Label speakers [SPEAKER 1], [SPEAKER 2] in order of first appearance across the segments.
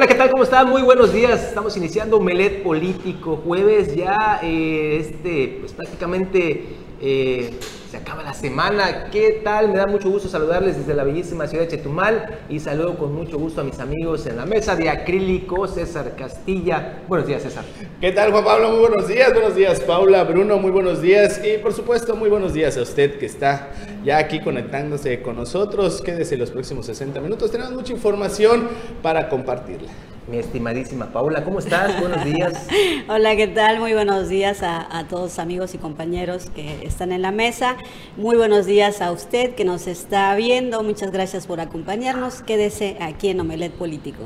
[SPEAKER 1] Hola, ¿qué tal? ¿Cómo están? Muy buenos días. Estamos iniciando Melet Político, jueves ya, eh, este, pues prácticamente eh, se acaba la semana. ¿Qué tal? Me da mucho gusto saludarles desde la bellísima ciudad de Chetumal y saludo con mucho gusto a mis amigos en la mesa de acrílico, César Castilla. Buenos días, César.
[SPEAKER 2] ¿Qué tal, Juan Pablo? Muy buenos días. Buenos días, Paula, Bruno. Muy buenos días. Y por supuesto, muy buenos días a usted que está ya aquí conectándose con nosotros. Quédese los próximos 60 minutos. Tenemos mucha información para compartirla
[SPEAKER 1] mi estimadísima Paula. ¿Cómo estás? Buenos días.
[SPEAKER 3] Hola, ¿qué tal? Muy buenos días a, a, todos amigos y compañeros que están en la mesa. Muy buenos días a usted que nos está viendo. Muchas gracias por acompañarnos. Quédese aquí en Omelet Político.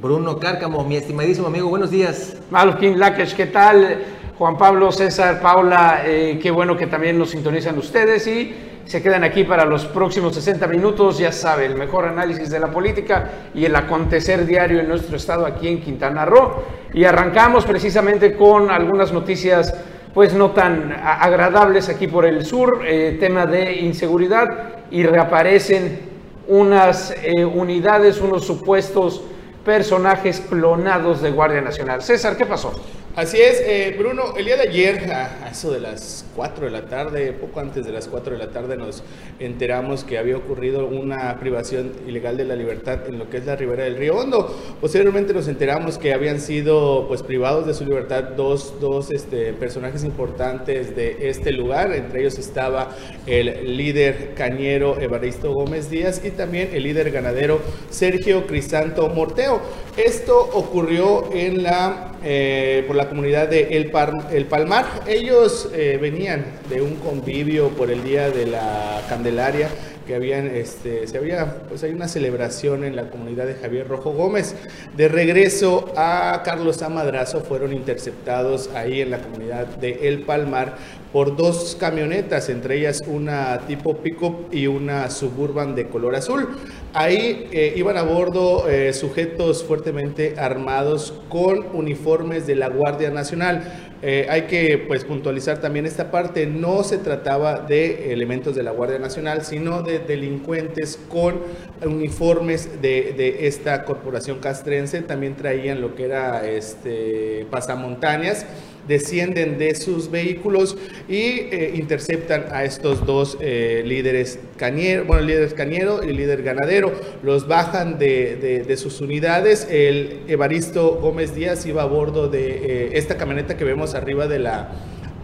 [SPEAKER 1] Bruno Cárcamo, mi estimadísimo amigo, buenos días.
[SPEAKER 4] Malkin Lakesh, ¿qué tal? Juan Pablo, César, Paula, eh, qué bueno que también nos sintonizan ustedes y se quedan aquí para los próximos 60 minutos. Ya sabe, el mejor análisis de la política y el acontecer diario en nuestro estado aquí en Quintana Roo. Y arrancamos precisamente con algunas noticias pues no tan agradables aquí por el sur, eh, tema de inseguridad y reaparecen unas eh, unidades, unos supuestos personajes clonados de Guardia Nacional. César, ¿qué pasó?
[SPEAKER 2] Así es, eh, Bruno, el día de ayer, a, eso de las 4 de la tarde, poco antes de las 4 de la tarde, nos enteramos que había ocurrido una privación ilegal de la libertad en lo que es la ribera del río Hondo. Posteriormente nos enteramos que habían sido pues privados de su libertad dos, dos este, personajes importantes de este lugar, entre ellos estaba el líder cañero Evaristo Gómez Díaz y también el líder ganadero Sergio Crisanto Morteo. Esto ocurrió en la, eh, por la comunidad de El, El Palmar. Ellos eh, venían de un convivio por el Día de la Candelaria que habían, este, se había, pues hay una celebración en la comunidad de Javier Rojo Gómez. De regreso a Carlos Amadrazo fueron interceptados ahí en la comunidad de El Palmar por dos camionetas, entre ellas una tipo pickup y una suburban de color azul. Ahí eh, iban a bordo eh, sujetos fuertemente armados con uniformes de la Guardia Nacional. Eh, hay que pues puntualizar también esta parte, no se trataba de elementos de la Guardia Nacional, sino de delincuentes con uniformes de, esta corporación castrense, también traían lo que era este pasamontañas descienden de sus vehículos y eh, interceptan a estos dos eh, líderes cañero, bueno, líderes cañero y líder ganadero. Los bajan de, sus unidades. El Evaristo Gómez Díaz iba a bordo de eh, esta camioneta que vemos arriba de la,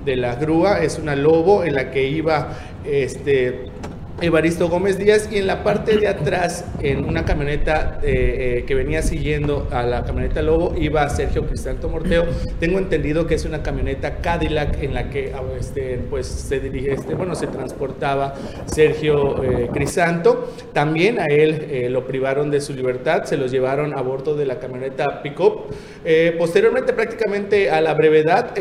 [SPEAKER 2] de la grúa. Es una Lobo en la que iba este Evaristo Gómez Díaz y en la parte de atrás, en una camioneta eh, eh, que venía siguiendo a la camioneta Lobo, iba Sergio Crisanto Morteo. Tengo entendido que es una camioneta Cadillac en la que ah, este, pues, se dirige, este, bueno, se transportaba Sergio eh, Crisanto. También a él lo privaron de su libertad, se los llevaron a bordo de la camioneta Pickup. posteriormente, prácticamente a la brevedad,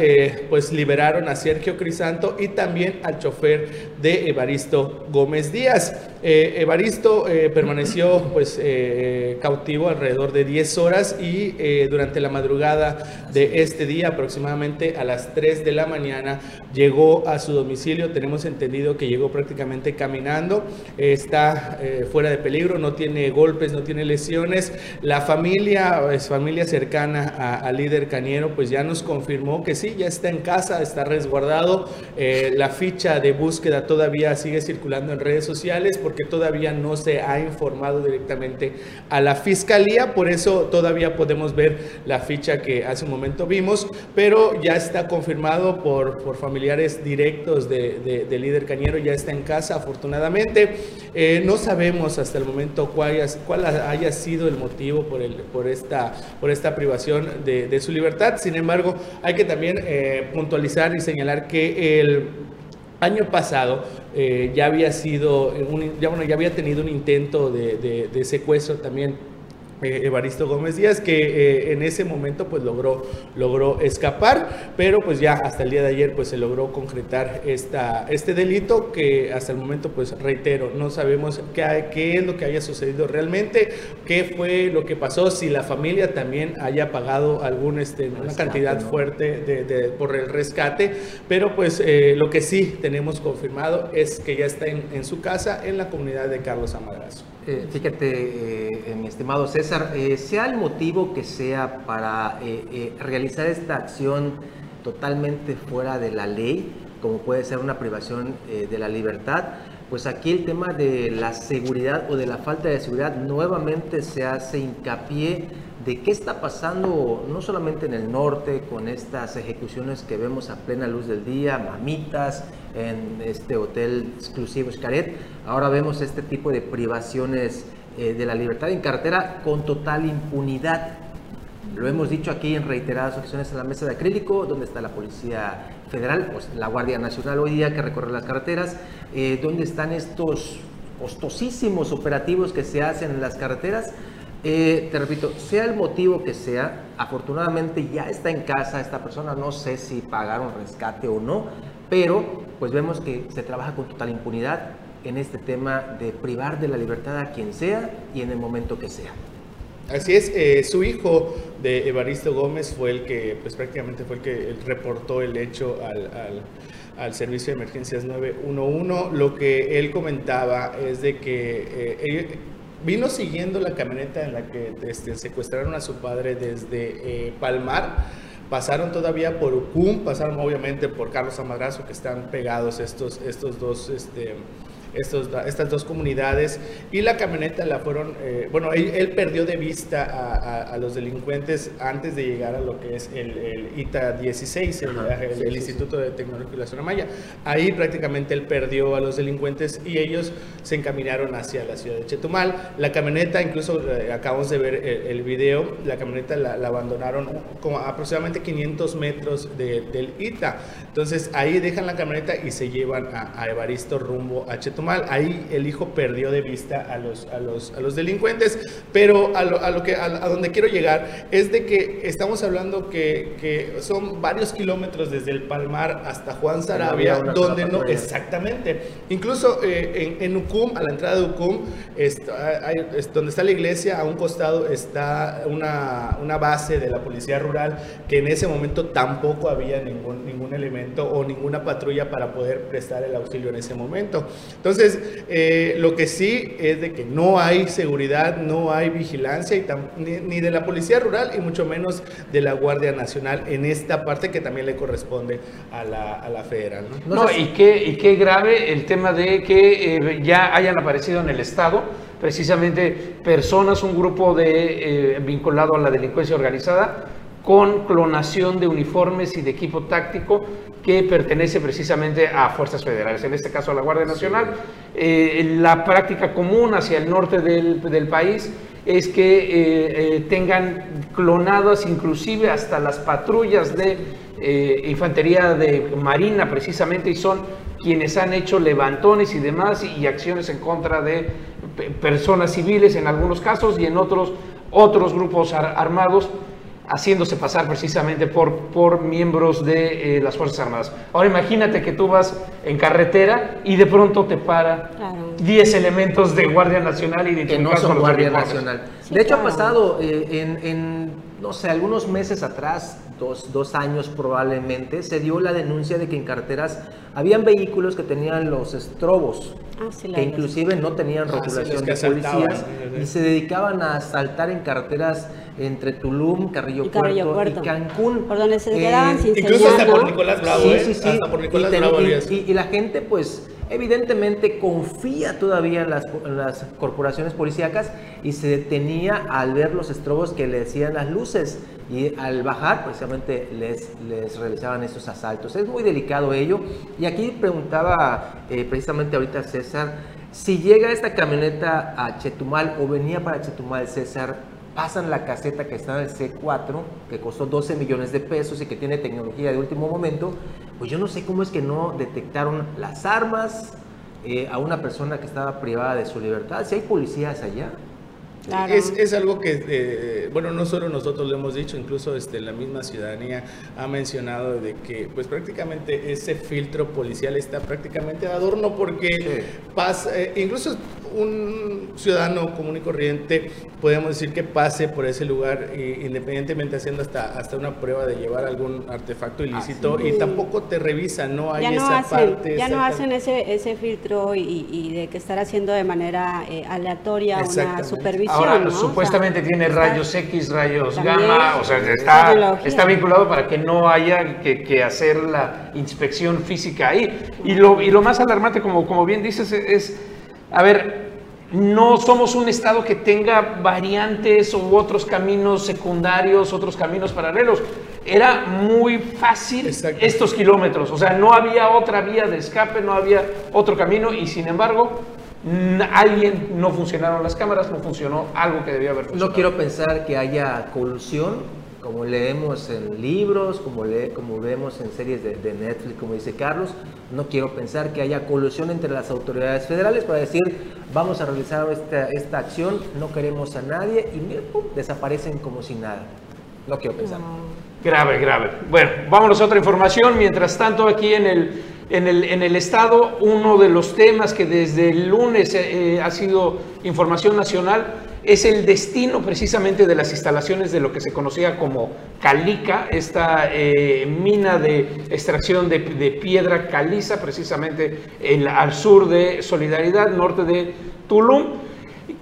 [SPEAKER 2] pues liberaron a Sergio Crisanto y también al chofer de Evaristo Gómez días. Eh, Evaristo eh, permaneció pues eh, cautivo alrededor de 10 horas y durante la madrugada de este día, aproximadamente a las 3 de la mañana, llegó a su domicilio. Tenemos entendido que llegó prácticamente caminando, está fuera de peligro, no tiene golpes, no tiene lesiones. La familia, es familia cercana al líder Cañero, pues ya nos confirmó que sí, ya está en casa, está resguardado. la ficha de búsqueda todavía sigue circulando en redes sociales porque todavía no se ha informado directamente a la fiscalía, por eso todavía podemos ver la ficha que hace un momento vimos, pero ya está confirmado por, por familiares directos de, de, líder Cañero, ya está en casa afortunadamente. Eh, no sabemos hasta el momento cuál, cuál haya sido el motivo por, el, por, esta, por esta privación de, de su libertad, sin embargo hay que también eh, puntualizar y señalar que el año pasado eh, ya había sido, ya, bueno, ya había tenido un intento de, de secuestro también eh, Evaristo Gómez Díaz, que eh, en ese momento pues logró, logró escapar, pero pues ya hasta el día de ayer pues se logró concretar esta, este delito que hasta el momento pues reitero, no sabemos qué, qué es lo que haya sucedido realmente, qué fue lo que pasó, si la familia también haya pagado algún, este, una cantidad fuerte de, por el rescate, pero pues eh, lo que sí tenemos confirmado es que ya está en, en su casa en la comunidad de Carlos Amadrazo.
[SPEAKER 1] Eh, fíjate, eh, mi estimado César, eh, sea el motivo que sea para realizar esta acción totalmente fuera de la ley, como puede ser una privación de la libertad, pues aquí el tema de la seguridad o de la falta de seguridad nuevamente se hace hincapié de qué está pasando no solamente en el norte con estas ejecuciones que vemos a plena luz del día, mamitas en este hotel exclusivo Xcaret, ahora vemos este tipo de privaciones eh, de la libertad en carretera con total impunidad. Lo hemos dicho aquí en reiteradas ocasiones en la mesa de acrílico, donde está la Policía Federal, pues la Guardia Nacional hoy día que recorre las carreteras, eh, donde están estos costosísimos operativos que se hacen en las carreteras eh, te repito, sea el motivo que sea, afortunadamente ya está en casa esta persona, no sé si pagaron rescate o no, pero pues vemos que se trabaja con total impunidad en este tema de privar de la libertad a quien sea y en el momento que sea.
[SPEAKER 2] Así es, eh, su hijo de Evaristo Gómez fue el que, pues prácticamente fue el que reportó el hecho al, al, servicio de emergencias 911. Lo que él comentaba es de que eh, vino siguiendo la camioneta en la que este, secuestraron a su padre desde eh, Palmar. Pasaron todavía por Ucum, pasaron obviamente por Carlos Amadrazo, que están pegados estos, estos dos este, estos, estas dos comunidades y la camioneta la fueron, eh, bueno, él, perdió de vista a, los delincuentes antes de llegar a lo que es el, ITA 16, el, Instituto de Tecnología y la Zona Maya. Ahí prácticamente él perdió a los delincuentes y ellos se encaminaron hacia la ciudad de Chetumal. La camioneta, incluso eh, acabamos de ver el, video, la camioneta la, abandonaron como aproximadamente 500 metros del ITA. Entonces ahí dejan la camioneta y se llevan a, a Evaristo rumbo a Chetumal mal. Ahí el hijo perdió de vista a los, a los, a los delincuentes, pero a, lo, a lo que, a, donde quiero llegar es de que estamos hablando que, que son varios kilómetros desde el Palmar hasta Juan Sarabia, donde no, exactamente, incluso eh, en, en, Ucum, a la entrada de Ucum, está, hay, es donde está la iglesia, a un costado está una, una base de la policía rural, que en ese momento tampoco había ningún, ningún elemento o ninguna patrulla para poder prestar el auxilio en ese momento. Entonces, eh, lo que sí es de que no hay seguridad, no hay vigilancia y ni, de la Policía Rural y mucho menos de la Guardia Nacional en esta parte que también le corresponde a la, federal.
[SPEAKER 4] No, y, qué, y qué grave el tema de que eh, ya hayan aparecido en el Estado precisamente personas, un grupo de, eh, vinculado a la delincuencia organizada, con clonación de uniformes y de equipo táctico que pertenece precisamente a fuerzas federales, en este caso a la Guardia Nacional. Eh, la práctica común hacia el norte del, país es que eh, eh, tengan clonadas inclusive hasta las patrullas de infantería de marina precisamente y son quienes han hecho levantones y demás y, acciones en contra de personas civiles en algunos casos y en otros otros grupos armados haciéndose pasar precisamente por, por miembros de eh, las Fuerzas Armadas. Ahora imagínate que tú vas en carretera y de pronto te para 10 elementos de Guardia Nacional y de
[SPEAKER 1] que no son Guardia Nacional. de hecho ha pasado eh, en, en, no sé, algunos meses atrás, dos, dos, años probablemente, se dio la denuncia de que en carreteras habían vehículos que tenían los estrobos, ah, que inclusive no tenían ah, rotulación de policías y se dedicaban a asaltar en carreteras entre Tulum, Carrillo, Puerto, y Cancún.
[SPEAKER 3] Por donde se quedaban eh, sin
[SPEAKER 2] Incluso hasta por Nicolás Bravo, sí, ¿eh? sí, sí. Hasta por Nicolás Bravo.
[SPEAKER 1] Y, y, la gente, pues, evidentemente confía todavía en las, en las, corporaciones policíacas y se detenía al ver los estrobos que le decían las luces y al bajar precisamente les, les realizaban esos asaltos. Es muy delicado ello y aquí preguntaba eh, precisamente ahorita César, si llega esta camioneta a Chetumal o venía para Chetumal César, pasan la caseta que está en el C4, que costó 12 millones de pesos y que tiene tecnología de último momento, pues yo no sé cómo es que no detectaron las armas eh, a una persona que estaba privada de su libertad. Si hay policías allá.
[SPEAKER 2] Es, es, algo que, eh, bueno, no solo nosotros lo hemos dicho, incluso este, la misma ciudadanía ha mencionado de que pues prácticamente ese filtro policial está prácticamente de adorno porque pasa, eh, incluso un ciudadano común y corriente, podemos decir que pase por ese lugar, independientemente haciendo hasta, hasta una prueba de llevar algún artefacto ilícito, y tampoco te revisan, no hay esa parte.
[SPEAKER 3] Ya no hacen ese, ese filtro y, de que estar haciendo de manera eh, aleatoria una supervisión.
[SPEAKER 4] Ahora, supuestamente tiene rayos X, rayos gamma, o sea, está, está vinculado para que no haya que, que, hacer la inspección física ahí. Y lo, y lo más alarmante, como, como bien dices, es a ver, no somos un estado que tenga variantes u otros caminos secundarios, otros caminos paralelos. Era muy fácil estos kilómetros, o sea, no había otra vía de escape, no había otro camino y sin embargo alguien no funcionaron las cámaras, no funcionó algo que debía haber funcionado.
[SPEAKER 1] No quiero pensar que haya colusión como leemos en libros, como, le, como vemos en series de, Netflix, como dice Carlos, no quiero pensar que haya colusión entre las autoridades federales para decir, vamos a realizar esta, esta acción, no queremos a nadie y desaparecen como si nada. No quiero pensar.
[SPEAKER 4] Grave, grave. Bueno, vámonos a otra información. Mientras tanto, aquí en el, en el, en el Estado, uno de los temas que desde el lunes eh, ha sido información nacional es el destino precisamente de las instalaciones de lo que se conocía como Calica, esta eh, mina de extracción de, piedra caliza, precisamente al sur de Solidaridad, norte de Tulum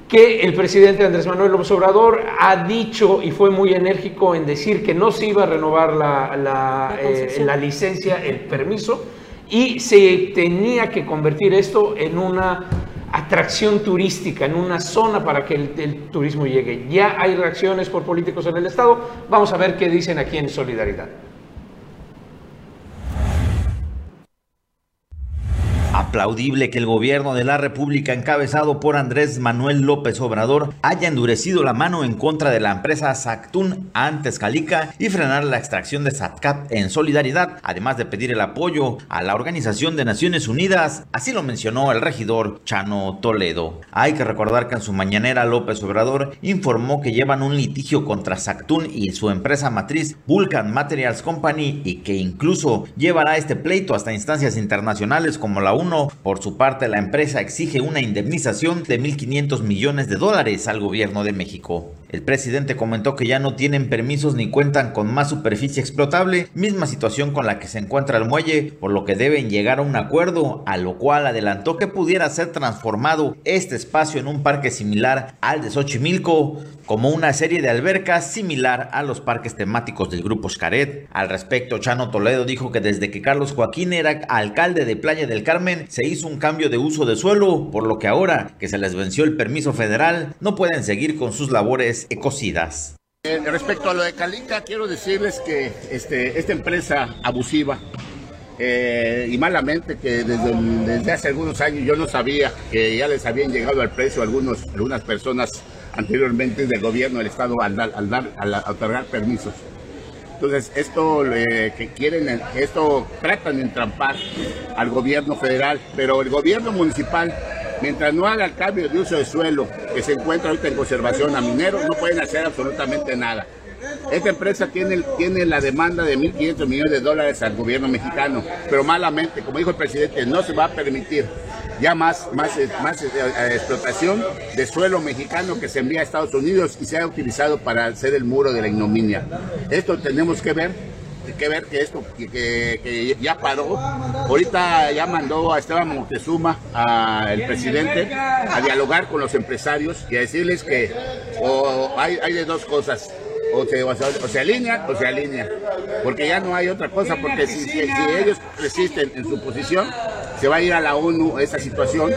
[SPEAKER 4] que el presidente Andrés Manuel López Obrador ha dicho y fue muy enérgico en decir que no se iba a renovar la, la eh, licencia, el permiso, y se tenía que convertir esto en una atracción turística, en una zona para que el, turismo llegue. Ya hay reacciones por políticos en el Estado. Vamos a ver qué dicen aquí en Solidaridad.
[SPEAKER 5] Aplaudible que el gobierno de la República encabezado por Andrés Manuel López Obrador haya endurecido la mano en contra de la empresa Sactún antes Calica y frenar la extracción de Satcap en solidaridad, además de pedir el apoyo a la Organización de Naciones Unidas, así lo mencionó el regidor Chano Toledo. Hay que recordar que en su mañanera López Obrador informó que llevan un litigio contra Sactún y su empresa matriz Vulcan Materials Company y que incluso llevará este pleito hasta instancias internacionales como la Por su parte, la empresa exige una indemnización de 1.500 millones de dólares al gobierno de México. El presidente comentó que ya no tienen permisos ni cuentan con más superficie explotable, misma situación con la que se encuentra el muelle, por lo que deben llegar a un acuerdo, a lo cual adelantó que pudiera ser transformado este espacio en un parque similar al de Xochimilco, como una serie de albercas similar a los parques temáticos del grupo Xcaret. Al respecto, Chano Toledo dijo que desde que Carlos Joaquín era alcalde de Playa del Carmen, se hizo un cambio de uso de suelo, por lo que ahora que se les venció el permiso federal, no pueden seguir con sus labores ecocidas.
[SPEAKER 6] Eh, respecto a lo de Calica, quiero decirles que este, esta empresa abusiva eh, y malamente que desde, hace algunos años yo no sabía que ya les habían llegado al precio algunos, algunas personas anteriormente del gobierno del Estado al, dar, al, dar, al otorgar permisos. Entonces, esto que quieren, esto tratan de entrampar al gobierno federal, pero el gobierno municipal, mientras no haga el cambio de uso de suelo que se encuentra ahorita en conservación a mineros, no pueden hacer absolutamente nada. Esta empresa tiene, tiene la demanda de 1.500 millones de dólares al gobierno mexicano, pero malamente, como dijo el presidente, no se va a permitir ya más, más, más eh, eh, explotación de suelo mexicano que se envía a Estados Unidos y se ha utilizado para hacer el muro de la ignominia. Esto tenemos que ver que ver que esto que, ya paró. Ahorita ya mandó a Esteban Montezuma, al presidente, a dialogar con los empresarios y a decirles que hay, hay de dos cosas o se, o, se alinean o se alinean. Porque ya no hay otra cosa, porque si, si, ellos resisten en su posición, se va a ir a la ONU esa situación.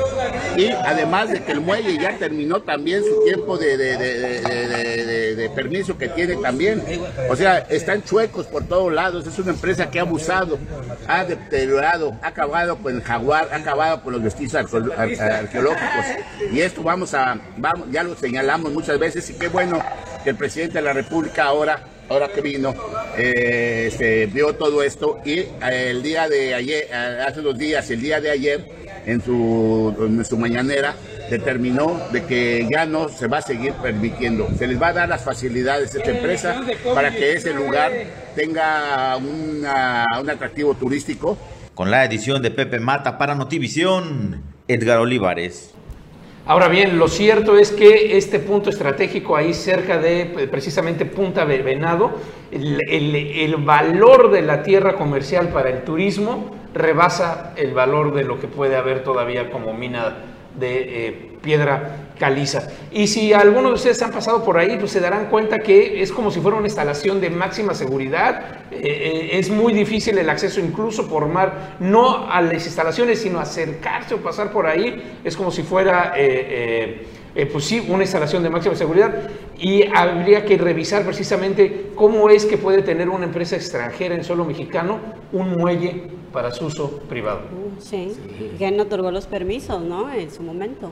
[SPEAKER 6] Y además de que el muelle ya terminó también su tiempo de, de, permiso que tiene también. O sea, están chuecos por todos lados. Es una empresa que ha abusado, ha deteriorado, ha acabado con el jaguar, ha acabado con los vestigios arqueológicos. Y esto vamos a, vamos, ya lo señalamos muchas veces y qué bueno que el presidente de la República ahora, ahora que vino, eh, este, vio todo esto y eh, el día de ayer, eh, hace dos días, el día de ayer, en su, en su mañanera, determinó de que ya no se va a seguir permitiendo. Se les va a dar las facilidades a esta empresa para que ese lugar tenga un atractivo turístico.
[SPEAKER 5] Con la edición de Pepe Mata para Notivisión, Edgar Olivares.
[SPEAKER 4] Ahora bien, lo cierto es que este punto estratégico ahí cerca de eh, precisamente Punta Venado, el, el, valor de la tierra comercial para el turismo rebasa el valor de lo que puede haber todavía como mina de eh, piedra caliza. Y si algunos de ustedes han pasado por ahí, pues se darán cuenta que es como si fuera una instalación de máxima seguridad. Eh, eh, es muy difícil el acceso incluso por mar, no a las instalaciones, sino acercarse o pasar por ahí. Es como si fuera... pues sí, una instalación de máxima seguridad y habría que revisar precisamente cómo es que puede tener una empresa extranjera en suelo mexicano un muelle para su uso privado.
[SPEAKER 3] Sí, no otorgó los permisos, ¿no? En su momento.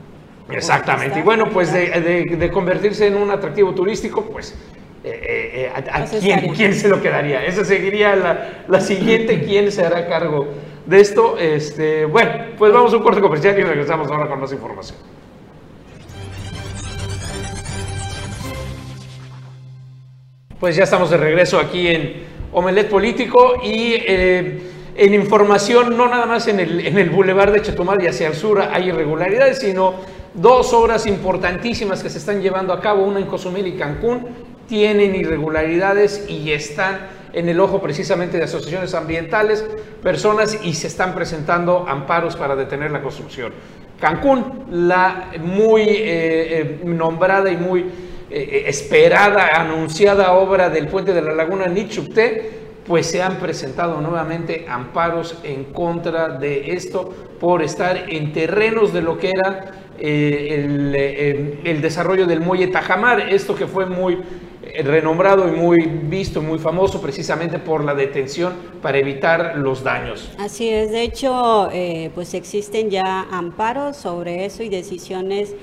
[SPEAKER 4] Exactamente. Y bueno, pues de, convertirse en un atractivo turístico, pues eh, eh, ¿a, quién, se lo quedaría? Esa seguiría la, siguiente, ¿quién se hará cargo de esto? Este, bueno, pues vamos a un corte comercial y regresamos ahora con más información. Pues ya estamos de regreso aquí en Omelet Político y eh, en información, no nada más en el, en el bulevar de Chetumal y hacia el sur hay irregularidades, sino dos obras importantísimas que se están llevando a cabo, una en Cozumel y Cancún, tienen irregularidades y están en el ojo precisamente de asociaciones ambientales, personas y se están presentando amparos para detener la construcción. Cancún, la muy eh, eh, nombrada y muy eh, esperada, anunciada obra del puente de la laguna Nichupté, pues se han presentado nuevamente amparos en contra de esto por estar en terrenos de lo que era eh, eh, el, desarrollo del muelle Tajamar, esto que fue muy eh, renombrado y muy visto, muy famoso precisamente por la detención para evitar los daños.
[SPEAKER 3] Así es, de hecho, pues existen ya amparos sobre eso y decisiones,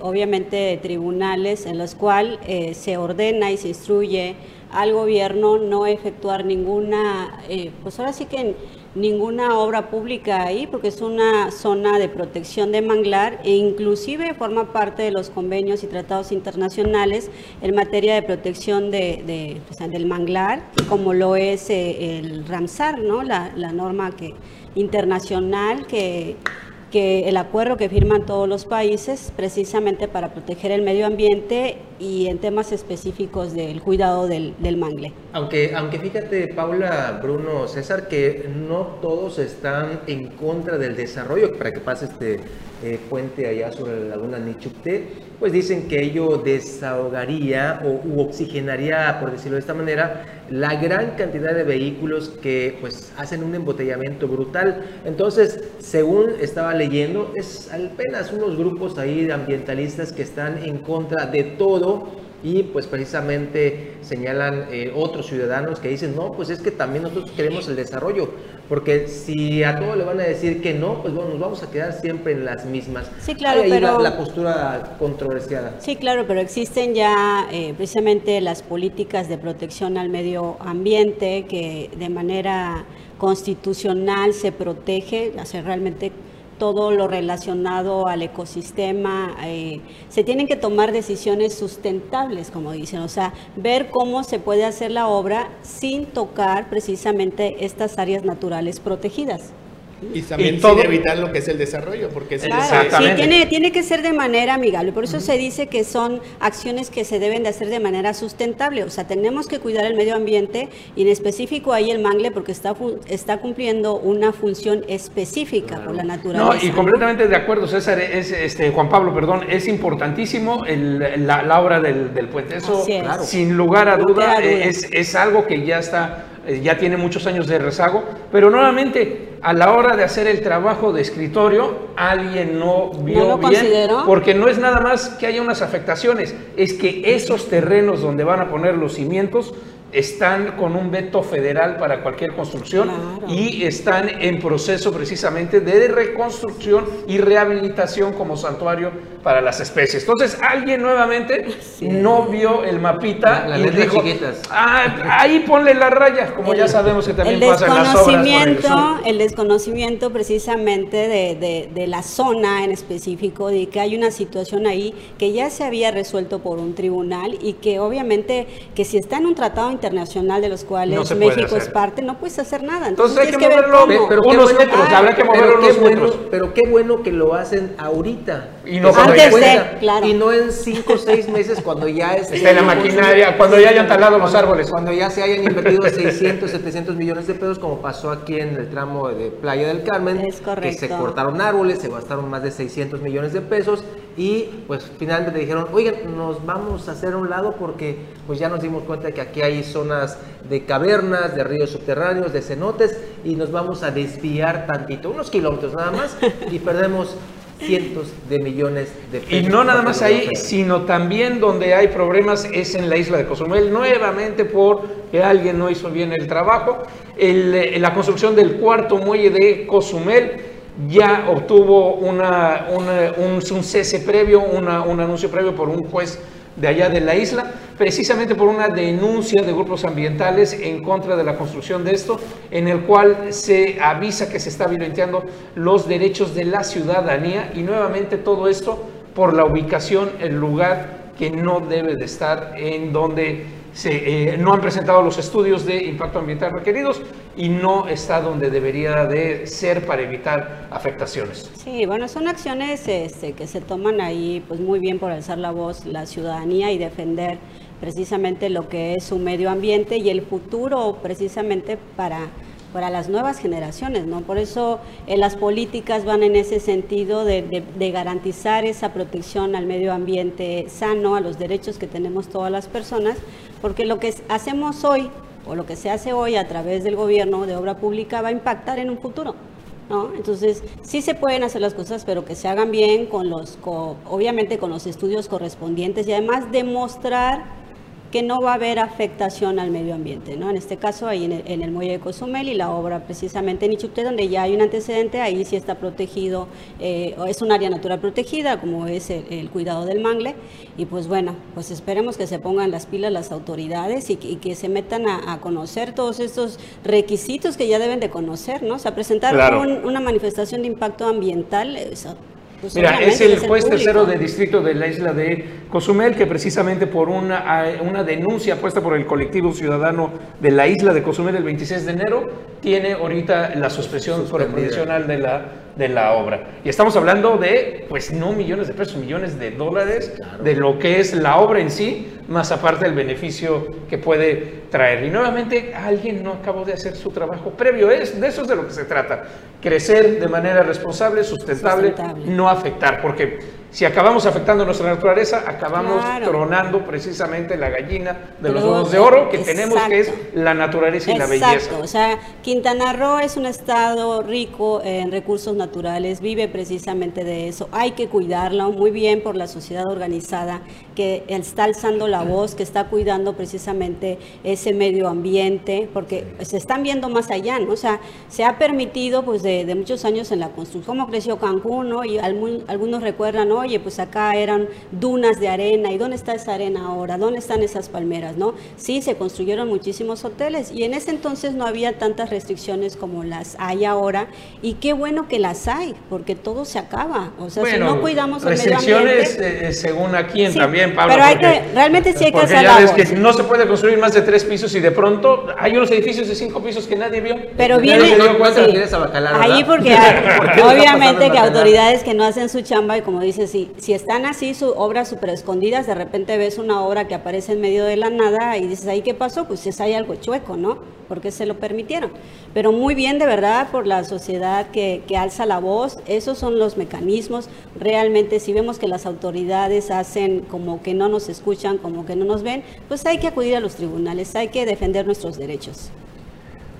[SPEAKER 3] obviamente, de tribunales en los cuales se ordena y se instruye al gobierno no efectuar ninguna, eh, pues ahora sí que ninguna obra pública ahí, porque es una zona de protección de manglar e inclusive forma parte de los convenios y tratados internacionales en materia de protección de, del manglar, como lo es eh, el Ramsar, ¿no? la, la norma que, internacional que el acuerdo que firman todos los países precisamente para proteger el medio ambiente y en temas específicos del cuidado del, del, mangle.
[SPEAKER 1] Aunque, aunque fíjate, Paula, Bruno, César, que no todos están en contra del desarrollo para que pase este eh, puente allá sobre la laguna Nichupté, pues dicen que ello desahogaría o oxigenaría, por decirlo de esta manera, la gran cantidad de vehículos que pues hacen un embotellamiento brutal. Entonces, según estaba leyendo, es apenas unos grupos ahí de ambientalistas que están en contra de todo y pues precisamente señalan eh, otros ciudadanos que dicen, no, pues es que también nosotros queremos el desarrollo, porque si a todos le van a decir que no, pues bueno, nos vamos a quedar siempre en las mismas.
[SPEAKER 3] Sí, claro, pero...
[SPEAKER 1] La, postura controversial.
[SPEAKER 3] Sí, claro, pero existen ya eh, precisamente las políticas de protección al medio ambiente que de manera constitucional se protege, hace realmente todo lo relacionado al ecosistema. Eh, se tienen que tomar decisiones sustentables, como dicen, o sea, ver cómo se puede hacer la obra sin tocar precisamente estas áreas naturales protegidas.
[SPEAKER 2] Y también sin evitar lo que es el desarrollo, porque
[SPEAKER 3] sí, tiene, tiene que ser de manera amigable. Por eso se dice que son acciones que se deben de hacer de manera sustentable. O sea, tenemos que cuidar el medio ambiente y en específico ahí el mangle porque está, está cumpliendo una función específica por la naturaleza.
[SPEAKER 4] No, y completamente de acuerdo, César, es, este, Juan Pablo, perdón, es importantísimo la, obra del, puente. Eso, sin lugar a duda, es, es algo que ya está ya tiene muchos años de rezago, pero nuevamente a la hora de hacer el trabajo de escritorio, alguien no vio bien, porque no es nada más que haya unas afectaciones, es que esos terrenos donde van a poner los cimientos están con un veto federal para cualquier construcción y están en proceso precisamente de reconstrucción y rehabilitación como santuario para las especies. Entonces, alguien nuevamente no vio el mapita
[SPEAKER 1] la, y dijo, chiquitas.
[SPEAKER 4] Ah, ahí ponle la raya, como ya sabemos que también pasa
[SPEAKER 3] en las obras. el, desconocimiento precisamente de, de la zona en específico, de que hay una situación ahí que ya se había resuelto por un tribunal y que obviamente que si está en un tratado internacional de los cuales México es parte, no puedes hacer nada.
[SPEAKER 4] Entonces
[SPEAKER 3] Entonces,
[SPEAKER 4] hay que moverlo.
[SPEAKER 1] Pero qué
[SPEAKER 4] unos
[SPEAKER 1] bueno-
[SPEAKER 4] metros,
[SPEAKER 1] Ah,
[SPEAKER 4] habrá que moverlo
[SPEAKER 1] qué
[SPEAKER 4] unos
[SPEAKER 1] bueno-
[SPEAKER 4] metros.
[SPEAKER 1] Pero qué bueno que lo hacen ahorita.
[SPEAKER 4] Y no
[SPEAKER 1] cuenta,
[SPEAKER 3] esté, claro.
[SPEAKER 1] Y no en 5 o 6 meses cuando ya esté
[SPEAKER 4] Esté la maquinaria, cuando ya hayan talado los árboles.
[SPEAKER 1] Cuando ya se hayan invertido 600, 700 millones de pesos, como pasó aquí en el tramo de Playa del Carmen,
[SPEAKER 3] Es
[SPEAKER 1] que se
[SPEAKER 3] correcto.
[SPEAKER 1] cortaron árboles, se gastaron más de 600 millones de pesos y pues finalmente dijeron, oigan, nos vamos a hacer a un lado porque pues ya nos dimos cuenta que aquí hay zonas de cavernas, de ríos subterráneos, de cenotes y nos vamos a desviar tantito, unos kilómetros nada más y perdemos cientos de millones de pesos.
[SPEAKER 4] Y no nada más ahí, sino también donde hay problemas es en la isla de Cozumel, nuevamente porque alguien no hizo bien el trabajo. El, eh, la construcción del cuarto muelle de Cozumel ya obtuvo una, un, un cese previo, una- un anuncio previo por un juez de allá de la isla, precisamente por una denuncia de grupos ambientales en contra de la construcción de esto, en el cual se avisa que se está violenteando los derechos de la ciudadanía y nuevamente todo esto por la ubicación, el lugar que no debe de estar en donde se, eh, no han presentado los estudios de impacto ambiental requeridos y no está donde debería de ser para evitar afectaciones.
[SPEAKER 3] Sí, bueno, son acciones este, que se toman ahí pues muy bien por alzar la voz la ciudadanía y defender precisamente lo que es su medio ambiente y el futuro precisamente para, para las nuevas generaciones, ¿no? Por eso eh, las políticas van en ese sentido de, garantizar esa protección al medio ambiente sano, a los derechos que tenemos todas las personas, porque lo que hacemos hoy o lo que se hace hoy a través del gobierno de obra pública va a impactar en un futuro. ¿no? Entonces, sí se pueden hacer las cosas, pero que se hagan bien, con los, co- obviamente con los estudios correspondientes y además demostrar que no va a haber afectación al medio ambiente, ¿no? En este caso, ahí en el, en el muelle de Cozumel y la obra precisamente en Ichupté, donde ya hay un antecedente, ahí sí está protegido, eh, es un área natural protegida, como es el, el cuidado del mangle, y pues bueno, pues esperemos que se pongan las pilas las autoridades y que, y que se metan a, a conocer todos estos requisitos que ya deben de conocer, ¿no? O sea, presentar
[SPEAKER 4] Claro.
[SPEAKER 3] un- una manifestación de impacto ambiental, eso, pues,
[SPEAKER 4] Mira, es el
[SPEAKER 3] es
[SPEAKER 4] juez tercero de distrito de la isla de Cozumel que precisamente por una, a- una denuncia puesta por el colectivo ciudadano de la isla de Cozumel el 26 de enero tiene ahorita la suspensión
[SPEAKER 1] Suspendida.
[SPEAKER 4] provisional de la, de la obra. Y estamos hablando de, pues no millones de pesos, millones de dólares de lo que es la obra en sí, más aparte el beneficio que puede traer. Y nuevamente alguien no acabó de hacer su trabajo previo. Es, de eso es de lo que se trata. Crecer de manera responsable, sustentable,
[SPEAKER 3] Sustentable.
[SPEAKER 4] no afectar, porque si acabamos afectando nuestra naturaleza, acabamos
[SPEAKER 3] Claro.
[SPEAKER 4] tronando precisamente la gallina de los huevos de oro que
[SPEAKER 3] exacto.
[SPEAKER 4] tenemos, que es la naturaleza y la belleza.
[SPEAKER 3] Exacto, o sea, Quintana Roo es un estado rico en recursos naturales, vive precisamente de eso. Hay que cuidarlo muy bien por la sociedad organizada que está alzando la voz, que está cuidando precisamente ese medio ambiente, porque se están viendo más allá, ¿no? O sea, se ha permitido pues de, de muchos años en la construcción, cómo creció Cancún, ¿no? Y algún- algunos recuerdan, oye, pues acá eran dunas de arena, ¿y dónde está esa arena ahora? ¿Dónde están esas palmeras, no? Sí, se construyeron muchísimos hoteles y en ese entonces no había tantas restricciones como las hay ahora y qué bueno que las hay, porque todo se acaba. O sea, si no cuidamos el medio ambiente...
[SPEAKER 4] eh, según a quién
[SPEAKER 3] Sí,
[SPEAKER 4] también, Pablo.
[SPEAKER 3] pero hay que- realmente sí hay que hacer
[SPEAKER 4] ya ves que no se puede construir más de tres pisos y de pronto hay unos edificios de cinco pisos que nadie vio.
[SPEAKER 3] Pero viene sí. ahí porque hay-
[SPEAKER 1] ¿Por qué está pasando
[SPEAKER 3] obviamente
[SPEAKER 1] en
[SPEAKER 3] que autoridades que no hacen su chamba y como dices si si están así su obras súper escondidas de repente ves una obra que aparece en medio de la nada y dices ahí qué pasó pues es hay algo chueco no porque se lo permitieron. Pero muy bien de verdad por la sociedad que, que alza la voz. Esos son los mecanismos. Realmente si vemos que las autoridades hacen como que no nos escuchan como que no nos ven pues hay que acudir a los tribunales hay que defender nuestros derechos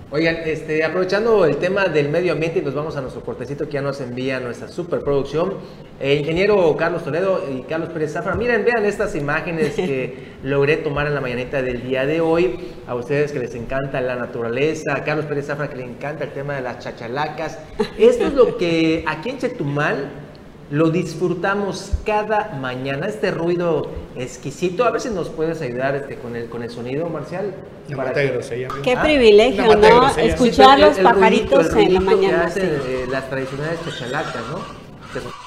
[SPEAKER 1] Oigan, este, aprovechando el tema del medio ambiente, nos vamos a nuestro cortecito que ya nos envía nuestra superproducción. Ingeniero Carlos Toledo y Carlos Pérez Zafra, miren, vean estas imágenes que logré tomar en la mañanita del día de hoy. A ustedes que les encanta la naturaleza, a Carlos Pérez Zafra que le encanta el tema de las chachalacas. Esto es lo que aquí en Chetumal lo disfrutamos cada mañana, este ruido exquisito. A ver si nos puedes ayudar este, con, el, con el sonido, Marcial. Para que-.
[SPEAKER 3] Qué
[SPEAKER 1] Ah,
[SPEAKER 3] privilegio, ¿no? Escuchar
[SPEAKER 1] Sí,
[SPEAKER 3] los
[SPEAKER 1] el- el
[SPEAKER 3] pajaritos
[SPEAKER 1] ruidito, el
[SPEAKER 3] en la
[SPEAKER 1] ruidito que
[SPEAKER 3] mañana.
[SPEAKER 1] hacen,
[SPEAKER 3] sí.
[SPEAKER 1] eh, las tradicionales chachalacas, ¿no? Que son-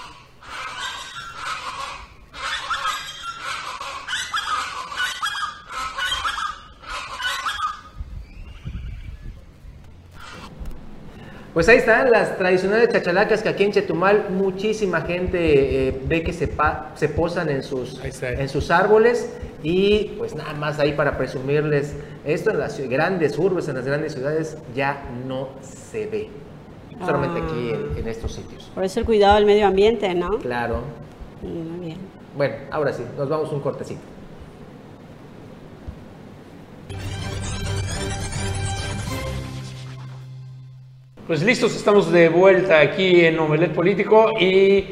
[SPEAKER 1] Pues ahí están las tradicionales chachalacas que aquí en Chetumal muchísima gente eh, ve que se, pa- se posan en sus, en árboles y pues nada más ahí para presumirles esto en las grandes urbes, en las grandes ciudades ya no se ve. Solamente aquí en, en estos sitios.
[SPEAKER 3] Por eso el cuidado del medio ambiente, ¿no?
[SPEAKER 1] Claro.
[SPEAKER 3] Muy bien.
[SPEAKER 1] Bueno, ahora sí, nos vamos un cortecito.
[SPEAKER 4] Pues listos, estamos de vuelta aquí en Omelet Político y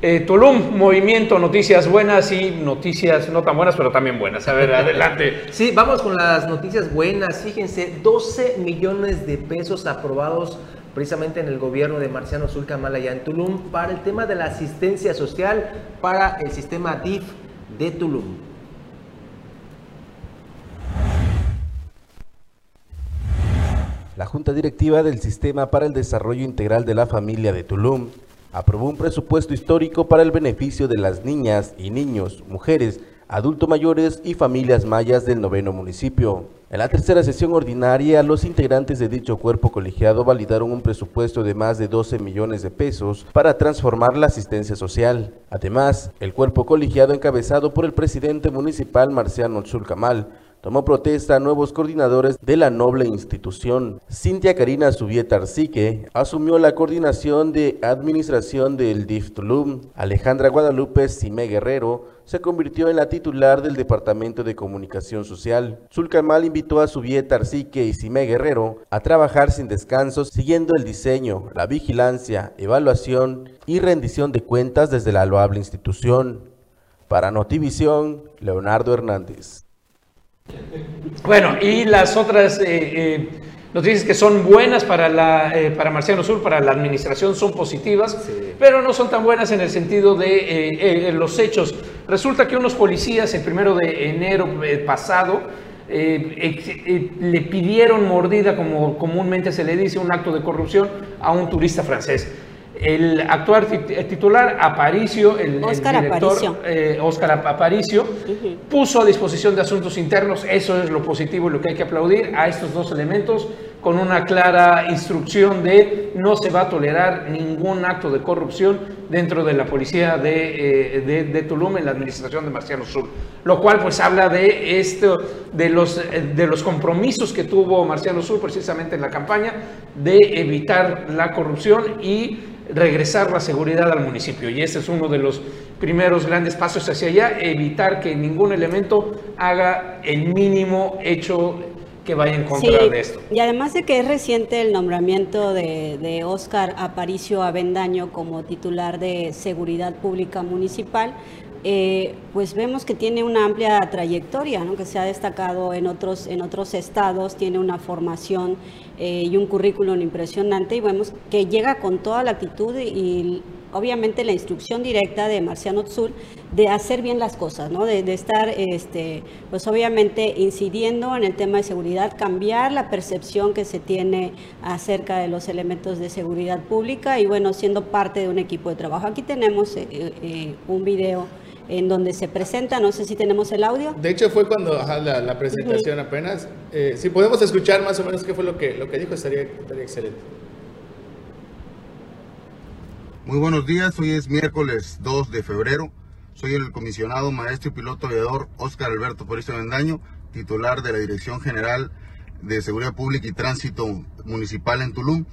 [SPEAKER 4] eh, Tulum, movimiento, noticias buenas y noticias no tan buenas, pero también buenas. A ver, adelante.
[SPEAKER 1] Sí, vamos con las noticias buenas. Fíjense, 12 millones de pesos aprobados precisamente en el gobierno de Marciano Zulcamal allá en Tulum para el tema de la asistencia social para el sistema DIF de Tulum.
[SPEAKER 7] Junta Directiva del Sistema para el Desarrollo Integral de la Familia de Tulum aprobó un presupuesto histórico para el beneficio de las niñas y niños, mujeres, adultos mayores y familias mayas del noveno municipio. En la tercera sesión ordinaria, los integrantes de dicho cuerpo colegiado validaron un presupuesto de más de 12 millones de pesos para transformar la asistencia social. Además, el cuerpo colegiado encabezado por el presidente municipal Marciano Zulcamal tomó protesta a nuevos coordinadores de la noble institución. Cintia Karina Subieta Arcique asumió la coordinación de administración del DIF Tulum. Alejandra Guadalupe Cime Guerrero se convirtió en la titular del Departamento de Comunicación Social. Zulcamal invitó a Subieta Arcique y Cime Guerrero a trabajar sin descanso siguiendo el diseño, la vigilancia, evaluación y rendición de cuentas desde la loable institución. Para Notivisión, Leonardo Hernández.
[SPEAKER 4] Bueno, y las otras eh, eh, noticias que son buenas para, la, eh, para Marciano Sur, para la administración, son positivas, pero no son tan buenas en el sentido de eh, eh, los hechos. Resulta que unos policías el primero de enero pasado le pidieron mordida, como comúnmente se le dice, un acto de corrupción a un turista francés. El actual tit- eh, titular, Aparicio, el, director,
[SPEAKER 3] Aparicio.
[SPEAKER 4] eh, Óscar Ap- Aparicio, puso a disposición de asuntos internos, eso es lo positivo y lo que hay que aplaudir a estos dos elementos, con una clara instrucción de no se va a tolerar ningún acto de corrupción dentro de la policía de, eh, de, de Tulum en la administración de Marciano Sur. Lo cual pues habla de esto, de los, eh, de los compromisos que tuvo Marciano Sur precisamente en la campaña de evitar la corrupción y regresar la seguridad al municipio. Y este es uno de los primeros grandes pasos hacia allá, evitar que ningún elemento haga el mínimo hecho que vaya en contra
[SPEAKER 3] Sí,
[SPEAKER 4] de esto.
[SPEAKER 3] y además de que es reciente el nombramiento de, de Óscar Aparicio Avendaño como titular de Seguridad Pública Municipal, eh, pues vemos que tiene una amplia trayectoria, ¿no? que se ha destacado en otros, en otros estados, tiene una formación eh, y un currículum impresionante y vemos que llega con toda la actitud y obviamente la instrucción directa de Marciano Tzul de hacer bien las cosas, ¿no? de, de estar, este, pues obviamente incidiendo en el tema de seguridad, cambiar la percepción que se tiene acerca de los elementos de seguridad pública y bueno, siendo parte de un equipo de trabajo. Aquí tenemos eh, eh, un video en donde se presenta, no sé si tenemos el audio.
[SPEAKER 2] De hecho, fue cuando ajá, la, la presentación apenas. Eh, si podemos escuchar más o menos qué fue lo que, lo que dijo, estaría, estaría excelente.
[SPEAKER 8] Muy buenos días, hoy es miércoles 2 de febrero. Soy el comisionado maestro y piloto aviador Óscar Alberto Porista Vendaño, titular de la Dirección General de Seguridad Pública y Tránsito Municipal en Tulum.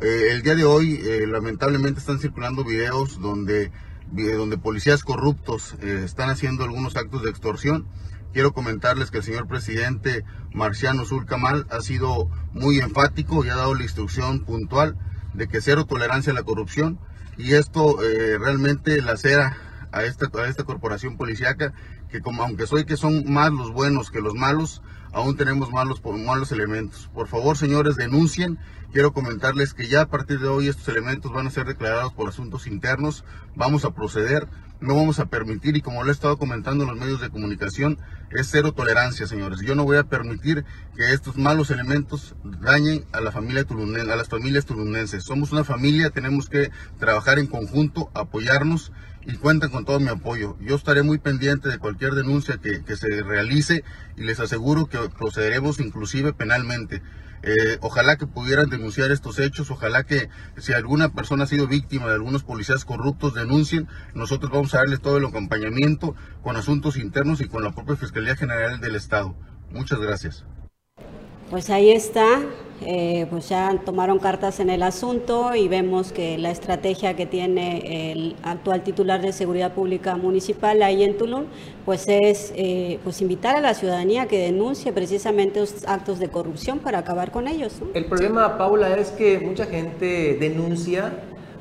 [SPEAKER 8] Eh, el día de hoy, eh, lamentablemente, están circulando videos donde, donde policías corruptos eh, están haciendo algunos actos de extorsión. Quiero comentarles que el señor presidente Marciano Zulcamal ha sido muy enfático y ha dado la instrucción puntual de que cero tolerancia a la corrupción y esto eh, realmente lacera a esta, a esta corporación policíaca que como aunque soy que son más los buenos que los malos, aún tenemos malos, malos elementos. Por favor, señores, denuncien. Quiero comentarles que ya a partir de hoy estos elementos van a ser declarados por asuntos internos. Vamos a proceder, no vamos a permitir, y como lo he estado comentando en los medios de comunicación, es cero tolerancia, señores. Yo no voy a permitir que estos malos elementos dañen a la familia a las familias tulunenses. Somos una familia, tenemos que trabajar en conjunto, apoyarnos y cuentan con todo mi apoyo. Yo estaré muy pendiente de cualquier denuncia que, que se realice y les aseguro que procederemos inclusive penalmente. Eh, ojalá que pudieran denunciar estos hechos, ojalá que si alguna persona ha sido víctima de algunos policías corruptos denuncien, nosotros vamos a darles todo el acompañamiento con asuntos internos y con la propia Fiscalía General del Estado. Muchas gracias.
[SPEAKER 3] Pues ahí está, eh, pues ya tomaron cartas en el asunto y vemos que la estrategia que tiene el actual titular de Seguridad Pública Municipal ahí en Tulum, pues es eh, pues invitar a la ciudadanía que denuncie precisamente los actos de corrupción para acabar con ellos.
[SPEAKER 1] El problema, Paula, es que mucha gente denuncia,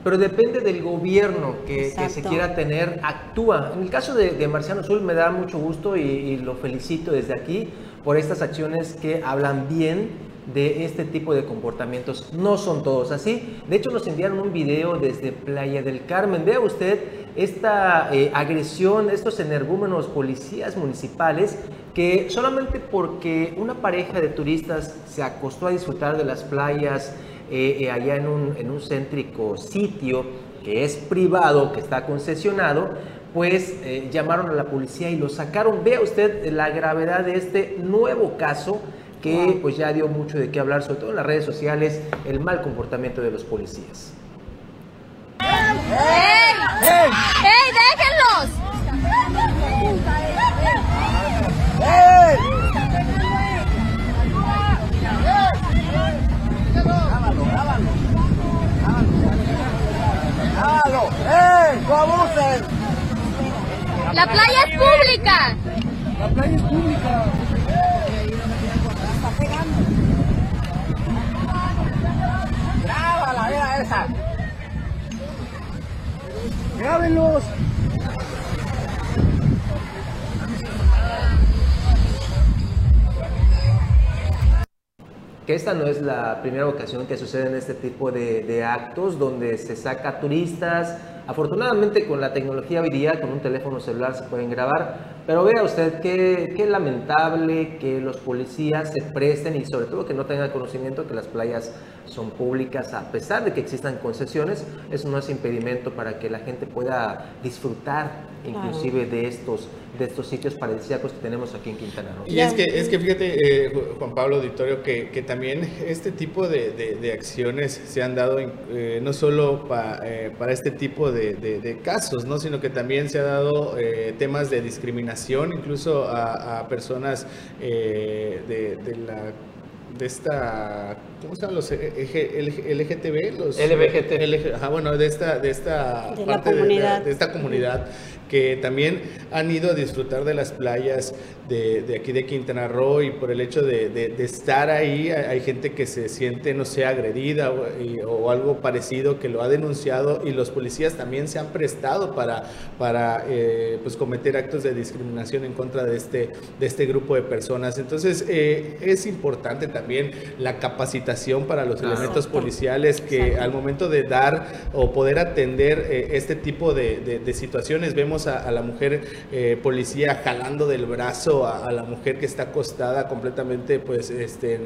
[SPEAKER 1] pero depende del gobierno que, que se quiera tener, actúa. En el caso de, Marciano Sul me da mucho gusto y lo felicito desde aquí por estas acciones que hablan bien de este tipo de comportamientos. No son todos así. De hecho, nos enviaron un video desde Playa del Carmen. Vea usted esta eh, agresión, estos energúmenos policías municipales que solamente porque una pareja de turistas se acostó a disfrutar de las playas eh, eh, allá en un, en un céntrico sitio que es privado, que está concesionado, pues llamaron a la policía y lo sacaron. Vea usted la gravedad de este nuevo caso que pues ya dio mucho de qué hablar, sobre todo en las redes sociales, el mal comportamiento de los policías.
[SPEAKER 9] ¡Ey! ¡Ey! ¡Ey! ¡Déjenlos! ¡Ey! Grábalo, grábalo. Grábalo. ¡Ey! ¡No abusen! La playa es pública. La playa es pública. Está pegando. Esa. Grábenlos.
[SPEAKER 1] que esta no es la primera ocasión que suceden este tipo de, de actos donde se saca turistas, Afortunadamente con la tecnología hoy día, con un teléfono celular se pueden grabar, pero vea usted qué, qué lamentable que los policías se presten y sobre todo que no tengan conocimiento que las playas son públicas, a pesar de que existan concesiones, eso no es impedimento para que la gente pueda disfrutar inclusive de estos de estos sitios paradisíacos que tenemos aquí en Quintana Roo.
[SPEAKER 2] Y es que, es que fíjate, eh, Juan Pablo Auditorio, que, que, también este tipo de, de, acciones se han dado eh, no solo eh, para este tipo de, de, casos, ¿no? sino que también se ha dado temas de discriminación, incluso a, a personas de, la de esta ¿cómo se llaman los LGTB? Los
[SPEAKER 1] LBGT.
[SPEAKER 2] bueno, de esta de esta
[SPEAKER 3] parte comunidad.
[SPEAKER 2] de, esta comunidad que también han ido a disfrutar de las playas de, de aquí de Quintana Roo y por el hecho de, de, estar ahí hay gente que se siente, no sé, agredida o, o, algo parecido que lo ha denunciado y los policías también se han prestado para, para eh, pues cometer actos de discriminación en contra de este, de este grupo de personas. Entonces eh, es importante también la capacitación para los elementos policiales que al momento de dar o poder atender eh, este tipo de, de situaciones vemos a, la mujer eh, policía jalando del brazo a, la mujer que está acostada completamente, pues, este,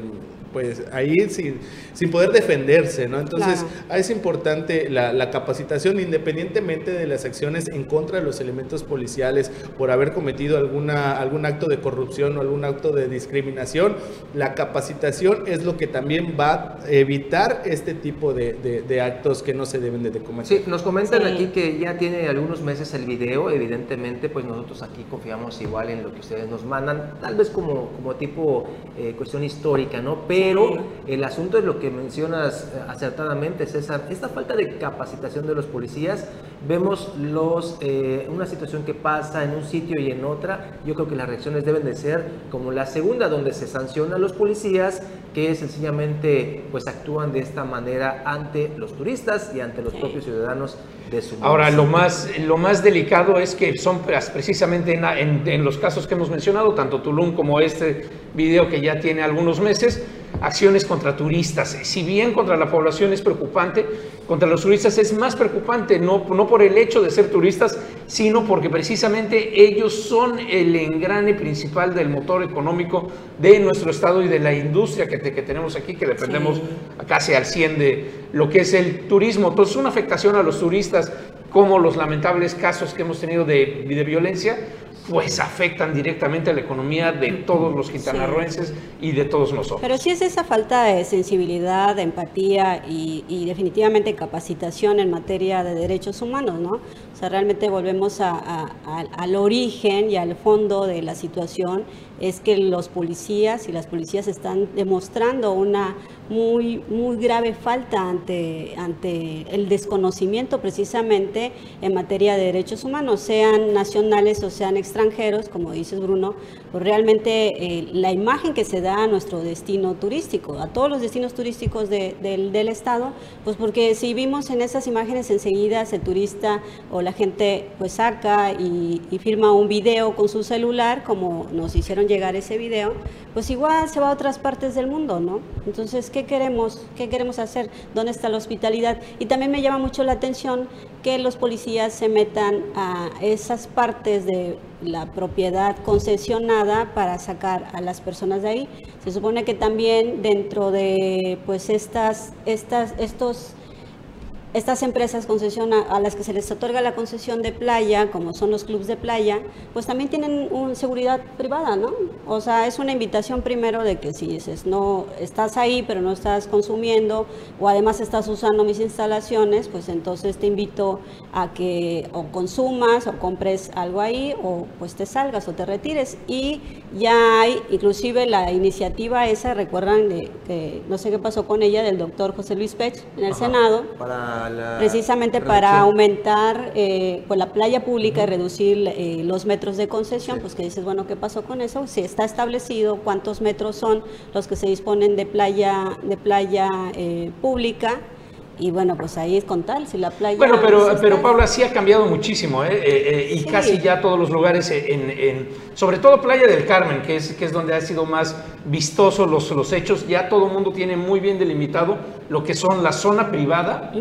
[SPEAKER 2] pues ahí sin, sin poder defenderse, ¿no? Entonces, es importante la, capacitación independientemente de las acciones en contra de los elementos policiales por haber cometido alguna, algún acto de corrupción o algún acto de discriminación. La capacitación es lo que también va a evitar este tipo de, de, actos que no se deben de cometer.
[SPEAKER 1] Sí, nos comentan aquí que ya tiene algunos meses el video evidentemente, pues nosotros aquí confiamos igual en lo que ustedes nos mandan, tal vez como, como tipo eh, cuestión histórica, ¿no? Pero el asunto es lo que mencionas eh, acertadamente, César, esta falta de capacitación de los policías, vemos los, eh, una situación que pasa en un sitio y en otra, yo creo que las reacciones deben de ser como la segunda, donde se sanciona a los policías que sencillamente pues actúan de esta manera ante los turistas y ante los propios ciudadanos de su
[SPEAKER 4] Ahora, lo más, lo más delicado es que son precisamente en, en, los casos que hemos mencionado, tanto Tulum como este video que ya tiene algunos meses, acciones contra turistas. Si bien contra la población es preocupante, contra los turistas es más preocupante, no, no por el hecho de ser turistas, sino porque precisamente ellos son el engrane principal del motor económico de nuestro estado y de la industria que, que tenemos aquí, que dependemos casi al 100 de lo que es el turismo. Entonces, una afectación a los turistas como los lamentables casos que hemos tenido de, de violencia, pues afectan directamente a la economía de todos los quintanarroenses y de todos nosotros.
[SPEAKER 3] Pero sí es esa falta de sensibilidad, de empatía y, definitivamente capacitación en materia de derechos humanos, ¿no? O sea, realmente volvemos al origen y al fondo de la situación, es que los policías y las policías están demostrando una muy, muy grave falta ante, ante el desconocimiento precisamente en materia de derechos humanos, sean nacionales o sean extranjeros, como dices Bruno, pues realmente eh, la imagen que se da a nuestro destino turístico, a todos los destinos turísticos del, del Estado, pues porque si vimos en esas imágenes enseguida el turista o la gente pues saca y, y firma un video con su celular, como nos hicieron llegar ese video, pues igual se va a otras partes del mundo, ¿no? Entonces, ¿qué queremos? ¿Qué queremos hacer? ¿Dónde está la hospitalidad? Y también me llama mucho la atención que los policías se metan a esas partes de la propiedad concesionada para sacar a las personas de ahí. Se supone que también dentro de pues estas, estas, estos estas empresas concesión a, las que se les otorga la concesión de playa, como son los clubes de playa, pues también tienen una seguridad privada, ¿no? O sea, es una invitación primero de que si dices, no, estás ahí, pero no estás consumiendo, o además estás usando mis instalaciones, pues entonces te invito a que o consumas o compres algo ahí, o pues te salgas o te retires. Y ya hay, inclusive la iniciativa esa, recuerdan de, que no sé qué pasó con ella, del doctor José Luis Pech en el Senado.
[SPEAKER 1] Para
[SPEAKER 3] precisamente para aumentar eh, pues la playa pública y reducir eh, los metros de concesión, pues que dices, bueno, ¿qué pasó con eso? Si está establecido cuántos metros son los que se disponen de playa, de playa eh, pública, y bueno, pues ahí es con tal, si la playa...
[SPEAKER 4] Bueno, pero, pero Paula, sí ha cambiado muchísimo, ¿eh? eh, eh y casi ya todos los lugares, en, en, sobre todo Playa del Carmen, que es, que es donde ha sido más vistoso los, los hechos, ya todo el mundo tiene muy bien delimitado lo que son la zona privada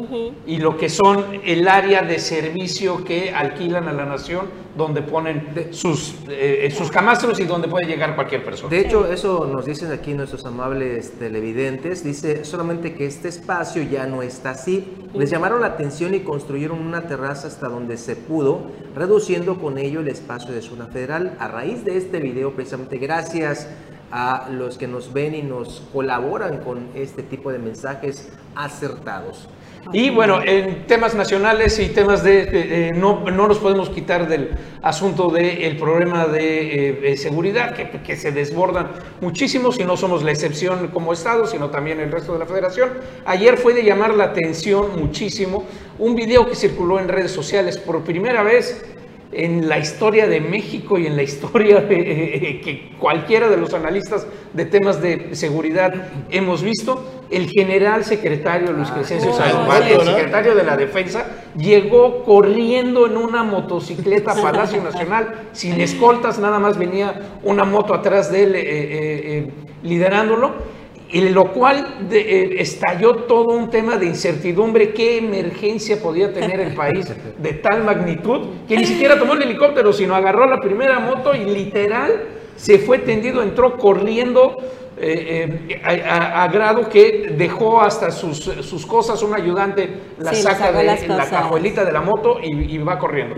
[SPEAKER 4] y lo que son el área de servicio que alquilan a la nación, donde ponen sus, eh, sus camastros y donde puede llegar cualquier persona.
[SPEAKER 1] De hecho, eso nos dicen aquí nuestros amables televidentes, dice solamente que este espacio ya no está así. Les llamaron la atención y construyeron una terraza hasta donde se pudo, reduciendo con ello el espacio de zona federal. A raíz de este video, precisamente gracias a los que nos ven y nos colaboran con este tipo de mensajes acertados.
[SPEAKER 4] Y bueno, en temas nacionales y temas de, no, no, nos podemos quitar del asunto del problema de, eh, seguridad, que, que, se desbordan muchísimo, si no somos la excepción como Estado, sino también el resto de la federación. Ayer fue de llamar la atención muchísimo un video que circuló en redes sociales por primera vez en la historia de México y en la historia de, eh, que cualquiera de los analistas de temas de seguridad hemos visto, el general secretario Luis Crescencio oh, el secretario de la Defensa, llegó corriendo en una motocicleta a Palacio Nacional, sin escoltas, nada más venía una moto atrás de él eh, eh, liderándolo y lo cual eh, estalló todo un tema de incertidumbre, qué emergencia podía tener el país de tal magnitud, que ni siquiera tomó el helicóptero, sino agarró la primera moto y literal se fue tendido, entró corriendo eh, eh, a, grado que dejó hasta sus, sus cosas, un ayudante la saca de la cajuelita de la moto y, va corriendo.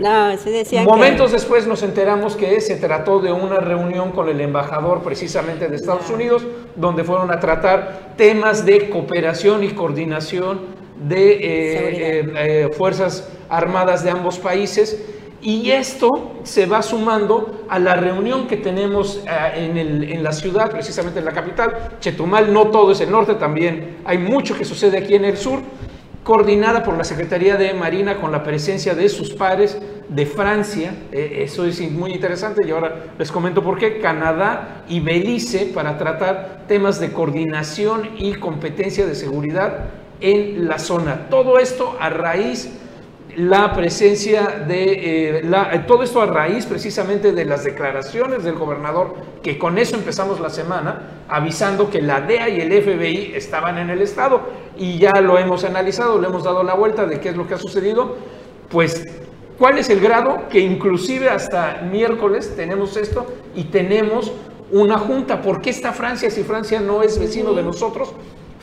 [SPEAKER 4] Momentos después nos enteramos que se trató de una reunión con el embajador precisamente de Estados Unidos, donde fueron a tratar temas de cooperación y coordinación de eh, Fuerzas Armadas de ambos países y esto se va sumando a la reunión que tenemos eh, en, la ciudad, precisamente en la capital, Chetumal, no todo es el norte, también hay mucho que sucede aquí en el sur, coordinada por la Secretaría de Marina con la presencia de sus pares de Francia, eh, eso es muy interesante y ahora les comento por qué, Canadá y Belice para tratar temas de coordinación y competencia de seguridad en la zona. Todo esto a raíz la presencia de eh, la, todo esto a raíz precisamente de las declaraciones del gobernador, que con eso empezamos la semana, avisando que la DEA y el FBI estaban en el estado y ya lo hemos analizado, le hemos dado la vuelta de qué es lo que ha sucedido, pues cuál es el grado que inclusive hasta miércoles tenemos esto y tenemos una junta. ¿Por qué está Francia si Francia no es vecino de nosotros?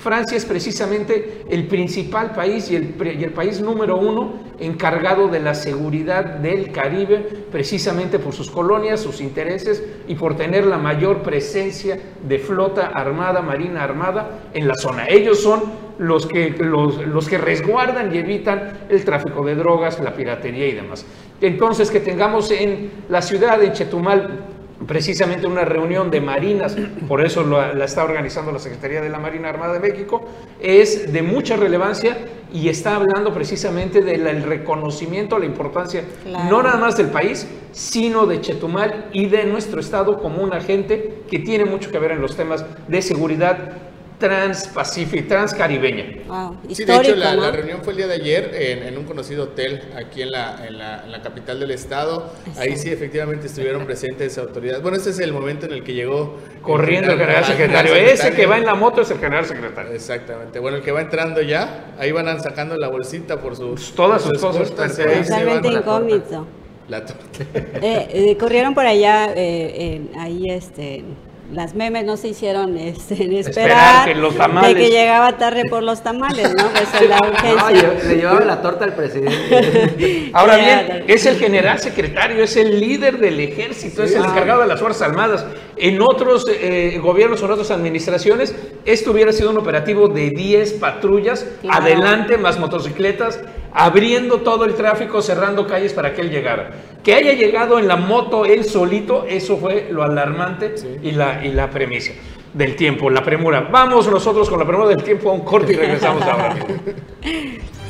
[SPEAKER 4] Francia es precisamente el principal país y el, país número uno encargado de la seguridad del Caribe, precisamente por sus colonias, sus intereses y por tener la mayor presencia de flota armada, marina armada en la zona. Ellos son los que resguardan y evitan el tráfico de drogas, la piratería y demás. Entonces, que tengamos en la ciudad de Chetumal precisamente una reunión de marinas, por eso la está organizando la Secretaría de la Marina Armada de México, es de mucha relevancia y está hablando precisamente del reconocimiento, la importancia, no nada más del país, sino de Chetumal y de nuestro estado como un agente que tiene mucho que ver en los temas de seguridad transpacífica, transcaribeña.
[SPEAKER 2] Wow, sí, de hecho la, reunión fue el día de ayer en, un conocido hotel aquí en la, en la, capital del estado. Ahí sí efectivamente estuvieron presentes autoridades. Bueno, este es el momento en el que llegó...
[SPEAKER 4] Corriendo el general, secretario. Ese que va en la moto es el general secretario.
[SPEAKER 2] Exactamente. Bueno, el que va entrando ya, ahí van sacando la bolsita por sus...
[SPEAKER 4] Pues todas sus cosas.
[SPEAKER 3] Totalmente incógnito. La torta. Eh, eh, corrieron por allá, eh, ahí este las memes no se hicieron este, en esperar, de que llegaba tarde por los tamales, ¿no? Pues la urgencia.
[SPEAKER 1] le llevaba la torta al presidente.
[SPEAKER 4] Ahora bien, es el general secretario, es el líder del ejército, es el encargado de las Fuerzas Armadas. En otros eh, gobiernos o en otras administraciones, esto hubiera sido un operativo de 10 patrullas, adelante, más motocicletas, abriendo todo el tráfico, cerrando calles para que él llegara. Que haya llegado en la moto él solito, eso fue lo alarmante y, la, y la premisa del tiempo, la premura. Vamos nosotros con la premura del tiempo a un corte y regresamos ahora.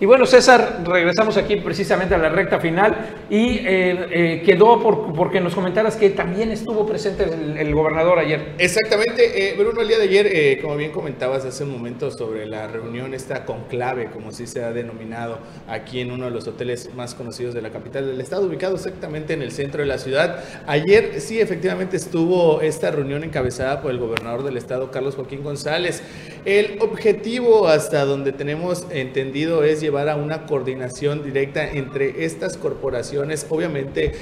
[SPEAKER 4] Y bueno, César, regresamos aquí precisamente a la recta final y eh, eh, quedó por, porque nos comentaras que también estuvo presente el, gobernador ayer.
[SPEAKER 2] Exactamente, eh, Bruno, el día de ayer, como bien comentabas hace un momento sobre la reunión esta conclave, como sí se ha denominado aquí en uno de los hoteles más conocidos de la capital del estado, ubicado exactamente en el centro de la ciudad. Ayer sí, efectivamente estuvo esta reunión encabezada por el gobernador del estado, Carlos Joaquín González. El objetivo, hasta donde tenemos entendido, es llevar a una coordinación directa entre estas corporaciones. Obviamente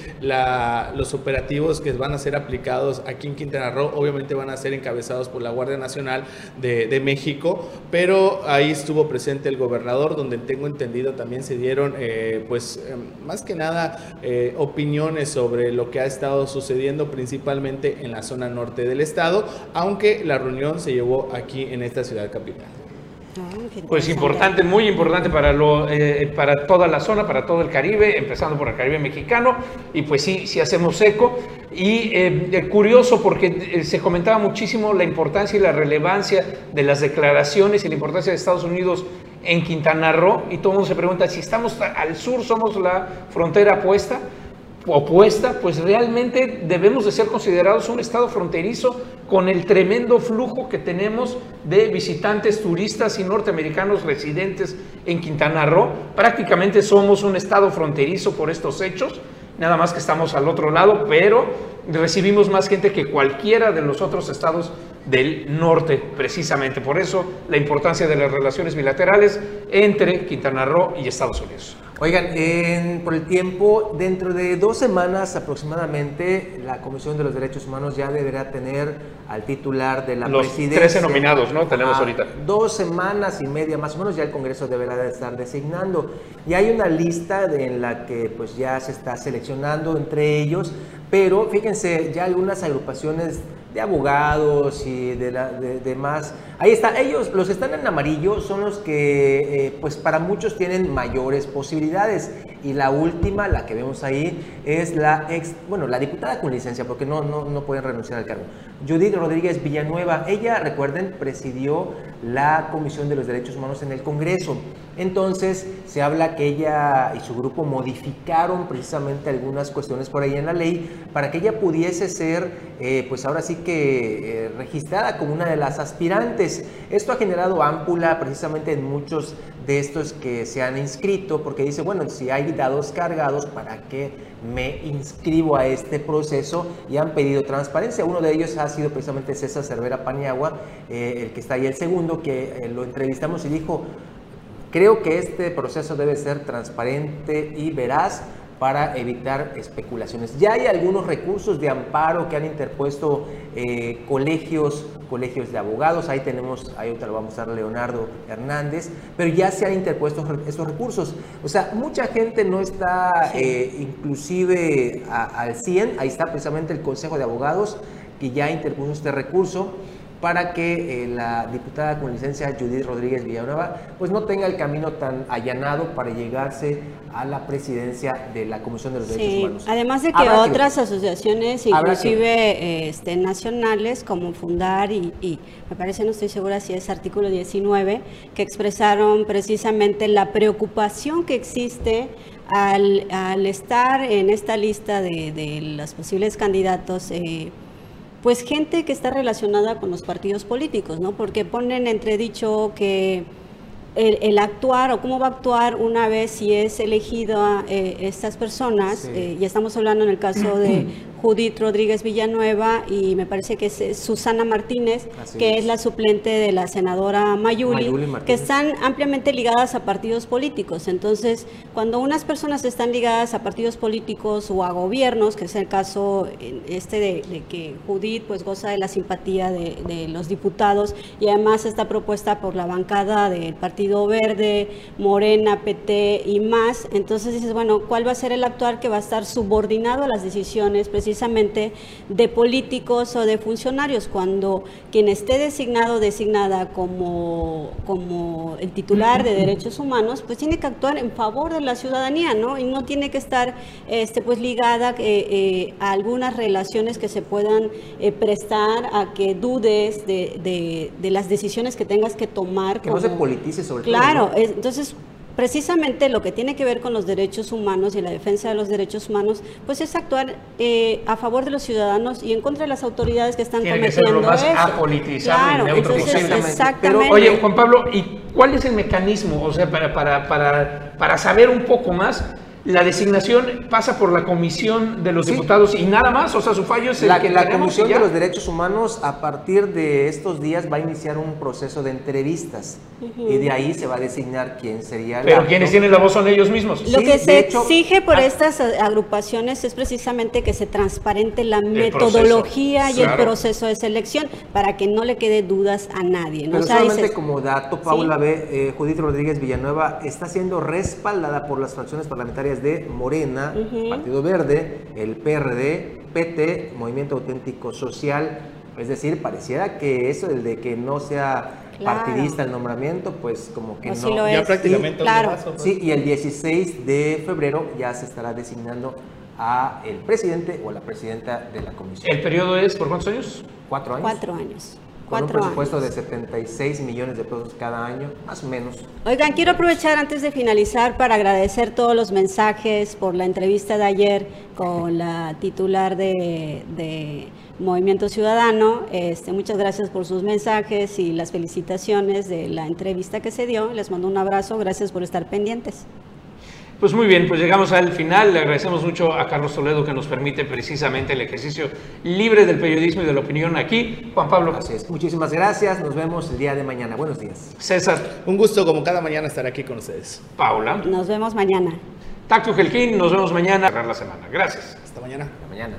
[SPEAKER 2] los operativos que van a ser aplicados aquí en Quintana Roo, obviamente van a ser encabezados por la Guardia Nacional de, México, pero ahí estuvo presente el gobernador, donde tengo entendido también se dieron, eh, pues em, más que nada, eh, opiniones sobre lo que ha estado sucediendo principalmente en la zona norte del estado, aunque la reunión se llevó aquí en esta ciudad capital.
[SPEAKER 4] Pues importante, muy importante para, lo, eh, para toda la zona, para todo el Caribe, empezando por el Caribe mexicano, y pues sí, sí hacemos eco. Y eh, eh, curioso porque se comentaba muchísimo la importancia y la relevancia de las declaraciones y la importancia de Estados Unidos en Quintana Roo, y todo el mundo se pregunta si estamos al sur, somos la frontera apuesta opuesta, pues realmente debemos de ser considerados un estado fronterizo con el tremendo flujo que tenemos de visitantes turistas y norteamericanos residentes en Quintana Roo. Prácticamente somos un estado fronterizo por estos hechos, nada más que estamos al otro lado, pero recibimos más gente que cualquiera de los otros estados del norte, precisamente. Por eso la importancia de las relaciones bilaterales entre Quintana Roo y Estados Unidos.
[SPEAKER 1] Oigan, por el tiempo, dentro de dos semanas aproximadamente, la Comisión de los Derechos Humanos ya deberá tener al titular de la
[SPEAKER 4] los
[SPEAKER 1] presidencia.
[SPEAKER 4] 13 nominados, ¿no? Tenemos ahorita.
[SPEAKER 1] Dos semanas y media más o menos, ya el Congreso deberá de estar designando. Y hay una lista en la que pues ya se está seleccionando entre ellos, pero fíjense, ya algunas agrupaciones de abogados y de, la, demás. Ahí está, ellos, los que están en amarillo son los que, eh, pues para muchos tienen mayores posibilidades. Y la última, la que vemos ahí, es la ex, bueno, la diputada con licencia, porque no, no, no pueden renunciar al cargo. Judith Rodríguez Villanueva, ella, recuerden, presidió la Comisión de los Derechos Humanos en el Congreso. Entonces, se habla que ella y su grupo modificaron precisamente algunas cuestiones por ahí en la ley para que ella pudiese ser, eh, pues ahora sí que eh, registrada como una de las aspirantes. Esto ha generado ámpula precisamente en muchos de estos que se han inscrito, porque dice, bueno, si hay dados cargados, ¿para qué me inscribo a este proceso? Y han pedido transparencia. Uno de ellos ha sido precisamente César Cervera Paniagua, eh, el que está ahí el segundo, que eh, lo entrevistamos y dijo, creo que este proceso debe ser transparente y veraz para evitar especulaciones. Ya hay algunos recursos de amparo que han interpuesto eh, colegios, colegios de abogados, ahí tenemos, ahí ahorita lo vamos a dar Leonardo Hernández, pero ya se han interpuesto estos recursos. O sea, mucha gente no está eh, inclusive al 100, ahí está precisamente el Consejo de Abogados que ya interpuso este recurso para que eh, la diputada con licencia Judith Rodríguez Villanueva pues no tenga el camino tan allanado para llegarse a la presidencia de la Comisión de los Derechos Humanos.
[SPEAKER 3] Además de que otras asociaciones, inclusive este, nacionales, como Fundar y, y, me parece, no estoy segura si es artículo 19, que expresaron precisamente la preocupación que existe al, al estar en esta lista de, de los posibles candidatos. Eh, pues gente que está relacionada con los partidos políticos, ¿no? Porque ponen entredicho que el, actuar o cómo va a actuar una vez si es elegido eh, estas personas, eh, y estamos hablando en el caso de Judith Rodríguez Villanueva y me parece que es eh, Susana Martínez, que es. la suplente de la senadora Mayuli, que están ampliamente ligadas a partidos políticos. Entonces, cuando unas personas están ligadas a partidos políticos o a gobiernos, que es el caso este de, que Judith pues goza de la simpatía de, de, los diputados y además está propuesta por la bancada del Partido Verde, Morena, PT y más, entonces dices, bueno, ¿cuál va a ser el actuar que va a estar subordinado a las decisiones precisamente de políticos o de funcionarios, cuando quien esté designado o designada como, como el titular de derechos humanos, pues tiene que actuar en favor de la ciudadanía, ¿no? Y no tiene que estar este, pues ligada eh, eh, a algunas relaciones que se puedan eh, prestar a que dudes de, de, las decisiones que tengas que tomar.
[SPEAKER 1] Que no se politice sobre
[SPEAKER 3] claro, todo. Claro, entonces precisamente lo que tiene que ver con los derechos humanos y la defensa de los derechos humanos, pues es actuar eh, a favor de los ciudadanos y en contra de las autoridades que están
[SPEAKER 4] tiene
[SPEAKER 3] cometiendo
[SPEAKER 4] que ser lo más
[SPEAKER 3] eso.
[SPEAKER 4] apolitizado
[SPEAKER 3] y neutro posible. Exactamente.
[SPEAKER 4] Pero, oye, Juan Pablo, ¿y cuál es el mecanismo? O sea, para, para, para, para saber un poco más, la designación pasa por la comisión de los diputados y nada más, o sea, su fallo es el
[SPEAKER 1] la,
[SPEAKER 4] que
[SPEAKER 1] la comisión de los derechos humanos a partir de estos días va a iniciar un proceso de entrevistas y de ahí se va a designar quién sería.
[SPEAKER 4] Pero quienes tienen la voz son ellos mismos.
[SPEAKER 3] Lo que se exige por estas agrupaciones es precisamente que se transparente la metodología y el proceso de selección para que no le quede dudas a nadie. ¿no?
[SPEAKER 1] Pero o sea, solamente como dato, Paula B. Eh, Judith Rodríguez Villanueva está siendo respaldada por las fracciones parlamentarias de Morena, uh -huh. Partido Verde, el PRD, PT, Movimiento Auténtico Social. Es decir, pareciera que eso, el de que no sea claro. partidista el nombramiento, pues como que
[SPEAKER 3] o
[SPEAKER 1] no.
[SPEAKER 3] Si lo
[SPEAKER 2] ya
[SPEAKER 3] es.
[SPEAKER 2] prácticamente
[SPEAKER 3] sí, claro.
[SPEAKER 2] paso, pues.
[SPEAKER 1] Sí, y el 16 de febrero ya se estará designando a el presidente o a la presidenta de la comisión.
[SPEAKER 4] ¿El periodo es por cuántos años?
[SPEAKER 1] Cuatro años.
[SPEAKER 3] Cuatro años.
[SPEAKER 1] Con un presupuesto
[SPEAKER 3] años.
[SPEAKER 1] de 76 millones de pesos cada año, más o menos.
[SPEAKER 3] Oigan, quiero aprovechar antes de finalizar para agradecer todos los mensajes por la entrevista de ayer con la titular de, de Movimiento Ciudadano. Este, muchas gracias por sus mensajes y las felicitaciones de la entrevista que se dio. Les mando un abrazo, gracias por estar pendientes.
[SPEAKER 4] Pues muy bien, pues llegamos al final. Le agradecemos mucho a Carlos Toledo que nos permite precisamente el ejercicio libre del periodismo y de la opinión aquí. Juan Pablo.
[SPEAKER 1] Así es. Muchísimas gracias. Nos vemos el día de mañana. Buenos días.
[SPEAKER 4] César.
[SPEAKER 2] Un gusto como cada mañana estar aquí con ustedes.
[SPEAKER 4] Paula.
[SPEAKER 3] Nos vemos mañana.
[SPEAKER 4] Tacto Gelquín, nos vemos mañana. Cerrar la semana. Gracias.
[SPEAKER 2] Hasta mañana.
[SPEAKER 1] Hasta mañana.